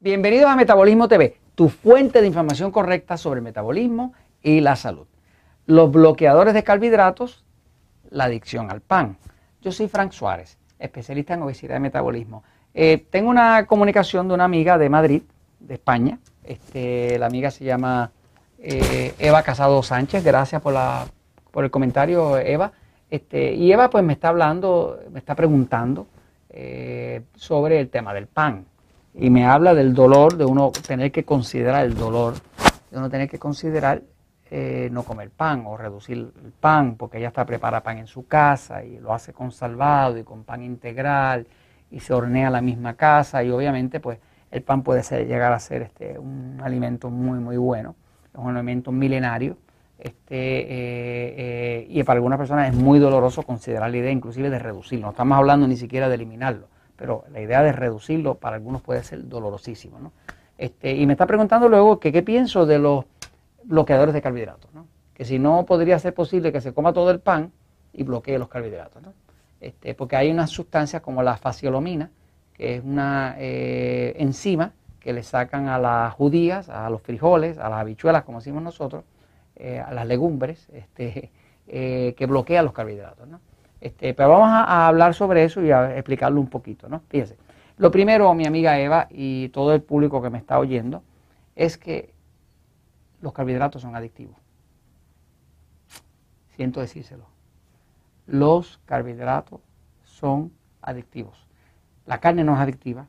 Bienvenidos a Metabolismo TV, tu fuente de información correcta sobre el metabolismo y la salud. Los bloqueadores de carbohidratos, la adicción al pan. Yo soy Frank Suárez, especialista en obesidad y metabolismo. Eh, tengo una comunicación de una amiga de Madrid, de España. Este, la amiga se llama eh, Eva Casado Sánchez. Gracias por, el comentario, Eva. Este, y Eva pues me está hablando, me está preguntando eh, sobre el tema del pan y me habla del dolor, de uno tener que considerar el dolor, de uno tener que considerar eh, no comer pan o reducir el pan, porque ella está prepara pan en su casa y lo hace con salvado y con pan integral y se hornea la misma casa y obviamente pues el pan puede ser, llegar a ser este, un alimento muy muy bueno, es un alimento milenario este, eh, eh, y para algunas personas es muy doloroso considerar la idea inclusive de reducirlo, no estamos hablando ni siquiera de eliminarlo pero la idea de reducirlo para algunos puede ser dolorosísimo. ¿no? Este, y me está preguntando luego que qué pienso de los bloqueadores de carbohidratos, ¿no? que si no podría ser posible que se coma todo el pan y bloquee los carbohidratos, ¿no? este, porque hay unas sustancias como la faciolomina, que es una eh, enzima que le sacan a las judías, a los frijoles, a las habichuelas, como decimos nosotros, eh, a las legumbres, este, eh, que bloquea los carbohidratos. ¿no? Este, pero vamos a, hablar sobre eso y a explicarlo un poquito, ¿no? Fíjense. Lo primero, mi amiga Eva y todo el público que me está oyendo, es que los carbohidratos son adictivos. Siento decírselo. Los carbohidratos son adictivos. La carne no es adictiva,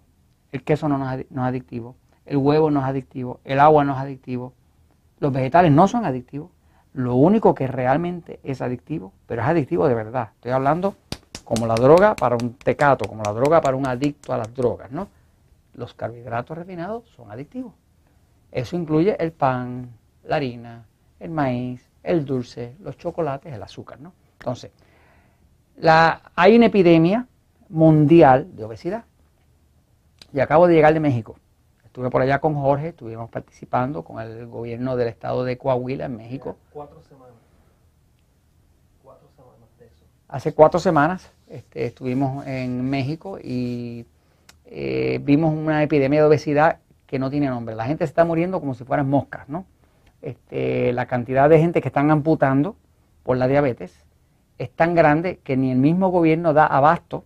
el queso no es adictivo, el huevo no es adictivo, el agua no es adictivo, los vegetales no son adictivos, lo único que realmente es adictivo, pero es adictivo de verdad. Estoy hablando como la droga para un tecato, como la droga para un adicto a las drogas, ¿no? Los carbohidratos refinados son adictivos. Eso incluye el pan, la harina, el maíz, el dulce, los chocolates, el azúcar, ¿no? Entonces, la, hay una epidemia mundial de obesidad. Y acabo de llegar de México. Estuve por allá con Jorge, estuvimos participando con el gobierno del estado de Coahuila en México. Cuatro semanas. Cuatro semanas de eso. Hace cuatro semanas este, estuvimos en México y eh, vimos una epidemia de obesidad que no tiene nombre. La gente se está muriendo como si fueran moscas, ¿no? Este, la cantidad de gente que están amputando por la diabetes es tan grande que ni el mismo gobierno da abasto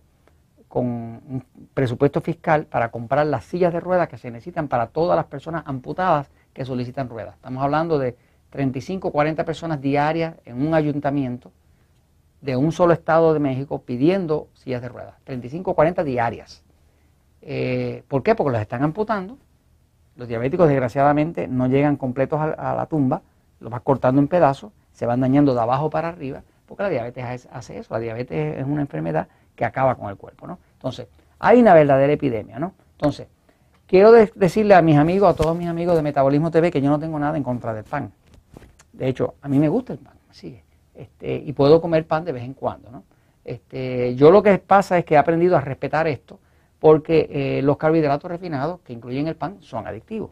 con un presupuesto fiscal para comprar las sillas de ruedas que se necesitan para todas las personas amputadas que solicitan ruedas. Estamos hablando de 35 o 40 personas diarias en un ayuntamiento de un solo estado de México pidiendo sillas de ruedas. 35 o 40 diarias. Eh, ¿Por qué? Porque los están amputando. Los diabéticos desgraciadamente no llegan completos a, la tumba, los van cortando en pedazos, se van dañando de abajo para arriba, porque la diabetes hace eso. La diabetes es una enfermedad que acaba con el cuerpo, ¿no? Entonces, hay una verdadera epidemia, ¿no? Entonces, quiero decirle a mis amigos, a todos mis amigos de Metabolismo TV, que yo no tengo nada en contra del pan. De hecho, a mí me gusta el pan, sigue. Este, y puedo comer pan de vez en cuando, ¿no? Este, yo lo que pasa es que he aprendido a respetar esto porque eh, los carbohidratos refinados que incluyen el pan son adictivos.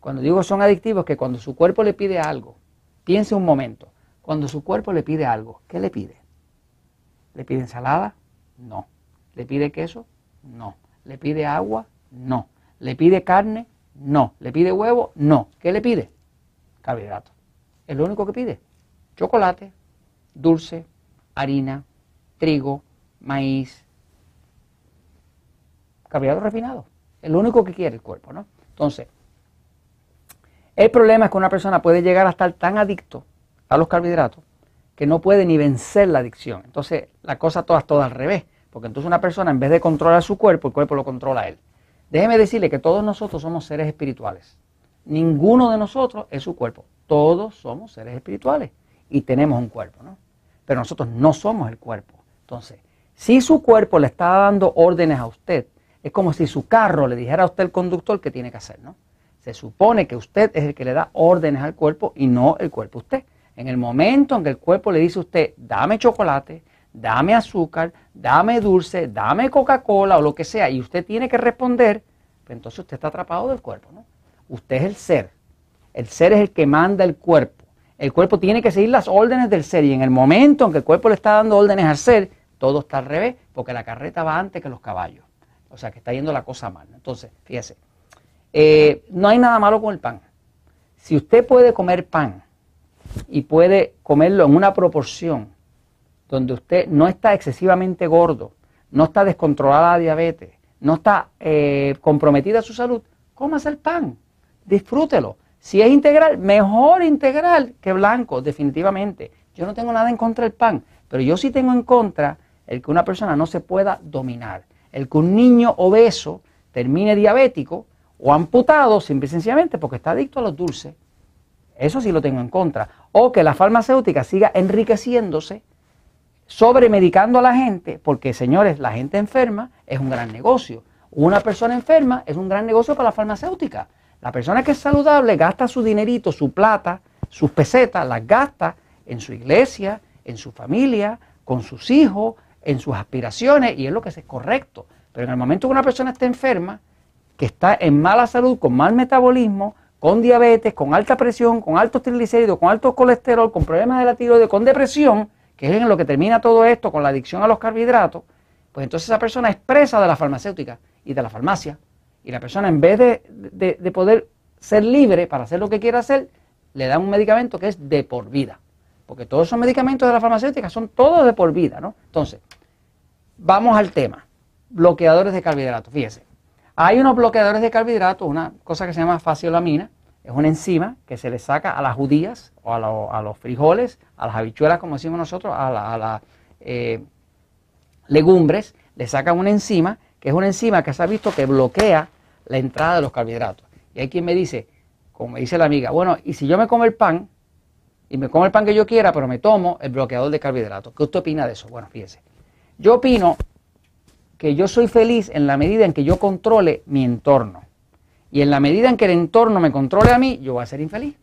Cuando digo son adictivos, es que cuando su cuerpo le pide algo, piense un momento, cuando su cuerpo le pide algo, ¿qué le pide? ¿Le pide ensalada? No. ¿Le pide queso? No. ¿Le pide agua? No. ¿Le pide carne? No. ¿Le pide huevo? No. ¿Qué le pide? Carbohidratos. Es lo único que pide. Chocolate, dulce, harina, trigo, maíz, carbohidratos refinados. Es lo único que quiere el cuerpo, ¿no? Entonces, el problema es que una persona puede llegar a estar tan adicto a los carbohidratos que no puede ni vencer la adicción. Entonces, la cosa toda es toda al revés, porque entonces una persona en vez de controlar su cuerpo, el cuerpo lo controla a él. Déjeme decirle que todos nosotros somos seres espirituales. Ninguno de nosotros es su cuerpo. Todos somos seres espirituales y tenemos un cuerpo, ¿no? Pero nosotros no somos el cuerpo. Entonces, si su cuerpo le está dando órdenes a usted, es como si su carro le dijera a usted el conductor qué tiene que hacer, ¿no? Se supone que usted es el que le da órdenes al cuerpo y no el cuerpo a usted. En el momento en que el cuerpo le dice a usted, dame chocolate, dame azúcar, dame dulce, dame Coca-Cola o lo que sea, y usted tiene que responder, pues entonces usted está atrapado del cuerpo, ¿no? Usted es el ser. El ser es el que manda el cuerpo. El cuerpo tiene que seguir las órdenes del ser y en el momento en que el cuerpo le está dando órdenes al ser, todo está al revés, porque la carreta va antes que los caballos. O sea que está yendo la cosa mal. Entonces, fíjese, eh, no hay nada malo con el pan. Si usted puede comer pan y puede comerlo en una proporción donde usted no está excesivamente gordo, no está descontrolada la diabetes, no está eh, comprometida su salud, cómase el pan, disfrútelo. Si es integral, mejor integral que blanco, definitivamente. Yo no tengo nada en contra del pan, pero yo sí tengo en contra el que una persona no se pueda dominar, el que un niño obeso termine diabético o amputado simple y sencillamente porque está adicto a los dulces. Eso sí lo tengo en contra. O que la farmacéutica siga enriqueciéndose, sobremedicando a la gente, porque señores, la gente enferma es un gran negocio. Una persona enferma es un gran negocio para la farmacéutica. La persona que es saludable gasta su dinerito, su plata, sus pesetas, las gasta en su iglesia, en su familia, con sus hijos, en sus aspiraciones, y es lo que es correcto. Pero en el momento que una persona está enferma, que está en mala salud, con mal metabolismo, con diabetes, con alta presión, con altos triglicéridos, con alto colesterol, con problemas de la tiroides, con depresión, que es en lo que termina todo esto, con la adicción a los carbohidratos, pues entonces esa persona es presa de la farmacéutica y de la farmacia. Y la persona en vez de, de poder ser libre para hacer lo que quiera hacer, le dan un medicamento que es de por vida. Porque todos esos medicamentos de la farmacéutica son todos de por vida, ¿no? Entonces, vamos al tema. Bloqueadores de carbohidratos. Fíjese, hay unos bloqueadores de carbohidratos, una cosa que se llama faciolamina, es una enzima que se le saca a las judías o a, los frijoles, a las habichuelas, como decimos nosotros, a las eh, legumbres, le sacan una enzima, que es una enzima que se ha visto que bloquea la entrada de los carbohidratos. Y hay quien me dice, como me dice la amiga, bueno, y si yo me como el pan, y me como el pan que yo quiera, pero me tomo el bloqueador de carbohidratos. ¿Qué usted opina de eso? Bueno, fíjese. Yo opino que yo soy feliz en la medida en que yo controle mi entorno. Y en la medida en que el entorno me controle a mí, yo voy a ser infeliz.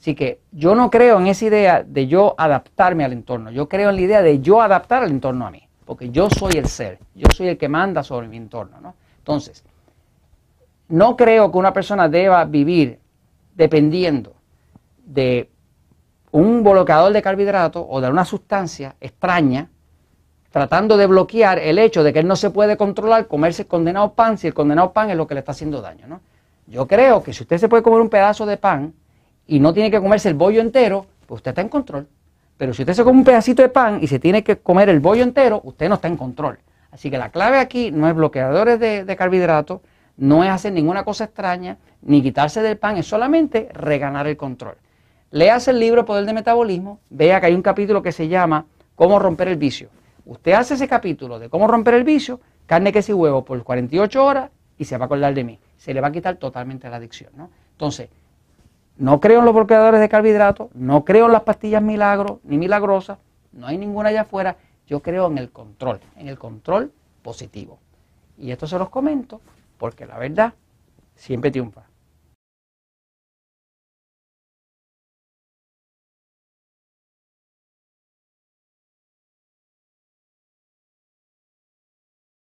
Así que yo no creo en esa idea de yo adaptarme al entorno. Yo creo en la idea de yo adaptar al entorno a mí. Porque yo soy el ser. Yo soy el que manda sobre mi entorno. ¿no? Entonces, no creo que una persona deba vivir dependiendo de un bloqueador de carbohidratos o de una sustancia extraña, tratando de bloquear el hecho de que él no se puede controlar comerse el condenado pan si el condenado pan es lo que le está haciendo daño. ¿no? Yo creo que si usted se puede comer un pedazo de pan y no tiene que comerse el bollo entero, pues usted está en control. Pero si usted se come un pedacito de pan y se tiene que comer el bollo entero, usted no está en control. Así que la clave aquí no es bloqueadores de, de carbohidratos, no es hacer ninguna cosa extraña, ni quitarse del pan, es solamente reganar el control. Leas el libro Poder de Metabolismo, vea que hay un capítulo que se llama Cómo romper el vicio. Usted hace ese capítulo de cómo romper el vicio, carne, queso y huevo por 48 horas y se va a acordar de mí. Se le va a quitar totalmente la adicción. ¿no? Entonces, no creo en los bloqueadores de carbohidratos, no creo en las pastillas milagros ni milagrosas, no hay ninguna allá afuera. Yo creo en el control, en el control positivo. Y esto se los comento porque la verdad siempre triunfa.